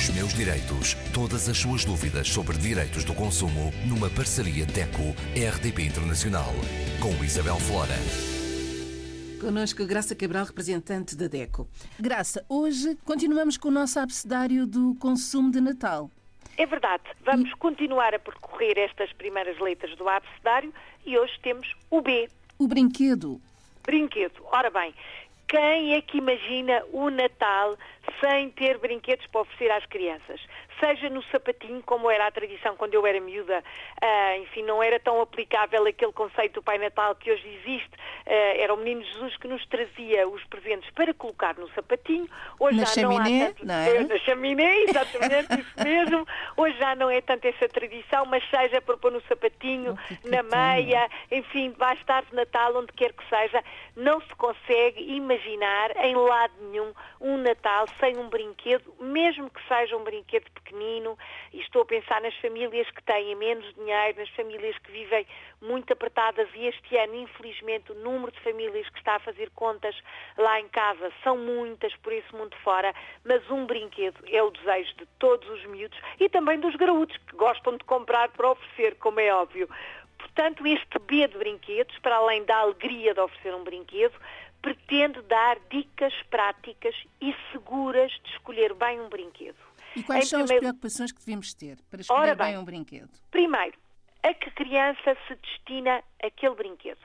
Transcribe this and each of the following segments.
Os meus direitos. Todas as suas dúvidas sobre direitos do consumo numa parceria DECO-RDP Internacional. Com Isabel Flora. Connosco Graça Cabral, representante da DECO. Graça, hoje continuamos com o nosso abecedário do consumo de Natal. É verdade. Vamos continuar a percorrer estas primeiras letras do abecedário e hoje temos o B. O brinquedo. Brinquedo. Ora bem, quem é que imagina o Natal sem ter brinquedos para oferecer às crianças? Seja no sapatinho, como era a tradição quando eu era miúda, uh, enfim, não era tão aplicável aquele conceito do Pai Natal que hoje existe. Uh, era o Menino Jesus que nos trazia os presentes para colocar no sapatinho. Hoje na já chaminé, não há tanto... não é? Na chaminé, exatamente, isso mesmo. Hoje já não é tanto essa tradição, mas seja para pôr no sapatinho, oh, na meia, enfim, vais estar de Natal, onde quer que seja, não se consegue imaginar em lado nenhum um Natal sem um brinquedo, mesmo que seja um brinquedo pequenino, e estou a pensar nas famílias que têm menos dinheiro, nas famílias que vivem muito apertadas e este ano, infelizmente, o número de famílias que está a fazer contas lá em casa são muitas por esse mundo fora, mas um brinquedo é o desejo de todos os miúdos e também dos graúdos que gostam de comprar para oferecer, como é óbvio. Portanto, este B de brinquedos, para além da alegria de oferecer um brinquedo, pretende dar dicas práticas e seguras de escolher bem um brinquedo. E quais em são primeiro... as preocupações que devemos ter para escolher bem, bem um brinquedo? Primeiro, a que criança se destina aquele brinquedo.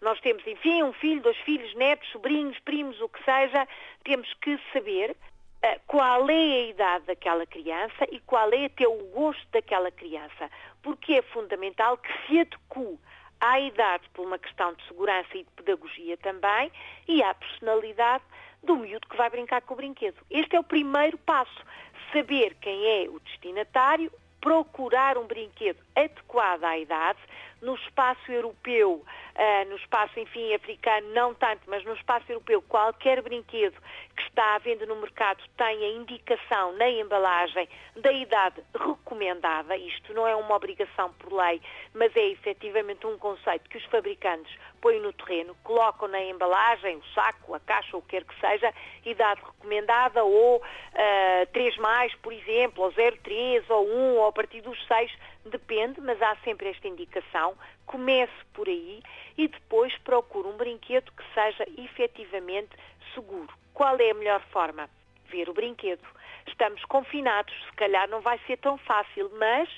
Nós temos, enfim, um filho, dois filhos, netos, sobrinhos, primos, o que seja, temos que saber uh, qual é a idade daquela criança e qual é até o gosto daquela criança, porque é fundamental que se adeque à idade por uma questão de segurança e de pedagogia também e à personalidade do miúdo que vai brincar com o brinquedo. Este é o primeiro passo. Saber quem é o destinatário, procurar um brinquedo adequado à idade, no espaço europeu, uh, no espaço, enfim, africano, não tanto, mas no espaço europeu, qualquer brinquedo que está à venda no mercado tem a indicação na embalagem da idade recomendada. Isto não é uma obrigação por lei, mas é efetivamente um conceito que os fabricantes põem no terreno, colocam na embalagem, o saco, a caixa, o que quer que seja, idade recomendada, ou uh, ah, 3 mais, por exemplo, ou 0,3, ou 1, ou partir dos 6, depende, mas há sempre esta indicação. Comece por aí e depois procure um brinquedo que seja efetivamente seguro. Qual é a melhor forma? Ver o brinquedo. Estamos confinados, se calhar não vai ser tão fácil, mas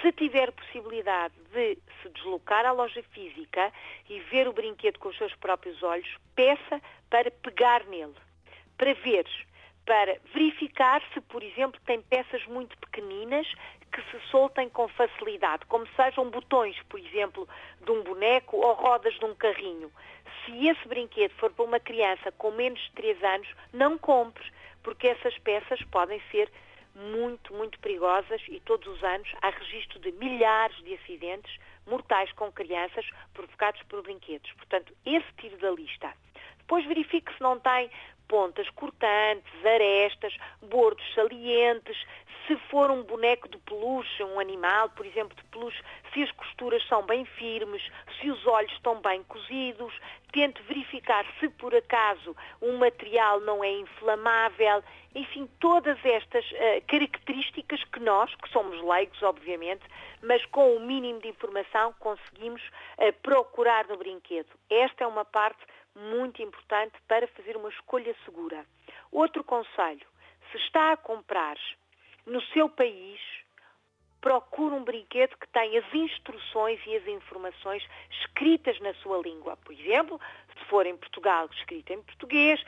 se tiver possibilidade de se deslocar à loja física e ver o brinquedo com os seus próprios olhos, peça para pegar nele, para ver, para verificar se, por exemplo, tem peças muito pequeninas que se soltem com facilidade, como sejam botões, por exemplo, de um boneco ou rodas de um carrinho. Se esse brinquedo for para uma criança com menos de 3 anos, não compre, porque essas peças podem ser muito, muito perigosas e todos os anos há registro de milhares de acidentes mortais com crianças provocados por brinquedos. Portanto, esse tiro da lista. Depois verifique se não tem pontas cortantes, arestas, bordos salientes, se for um boneco de peluche, um animal, por exemplo, de peluche, se as costuras são bem firmes, se os olhos estão bem cozidos, tente verificar se por acaso um material não é inflamável, enfim, todas estas uh, características que nós, que somos leigos, obviamente, mas com o mínimo de informação conseguimos uh, procurar no brinquedo. Esta é uma parte muito importante para fazer uma escolha segura. Outro conselho, se está a comprar no seu país, procure um brinquedo que tenha as instruções e as informações escritas na sua língua. Por exemplo, se for em Portugal, escrita em português,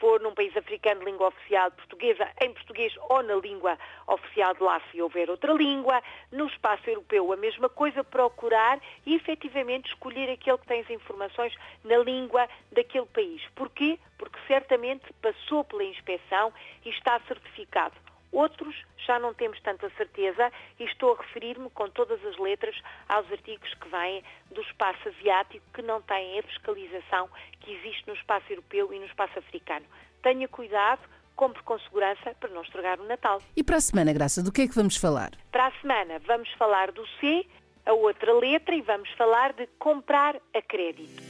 for num país africano, língua oficial portuguesa, em português ou na língua oficial de lá, se houver outra língua. No espaço europeu, a mesma coisa, procurar e efetivamente escolher aquele que tem as informações na língua daquele país. Porquê? Porque certamente passou pela inspeção e está certificado. Outros já não temos tanta certeza e estou a referir-me com todas as letras aos artigos que vêm do espaço asiático que não têm a fiscalização que existe no espaço europeu e no espaço africano. Tenha cuidado, compre com segurança para não estragar o Natal. E para a semana, Graça, do que é que vamos falar? Para a semana vamos falar do C, a outra letra, e vamos falar de comprar a crédito.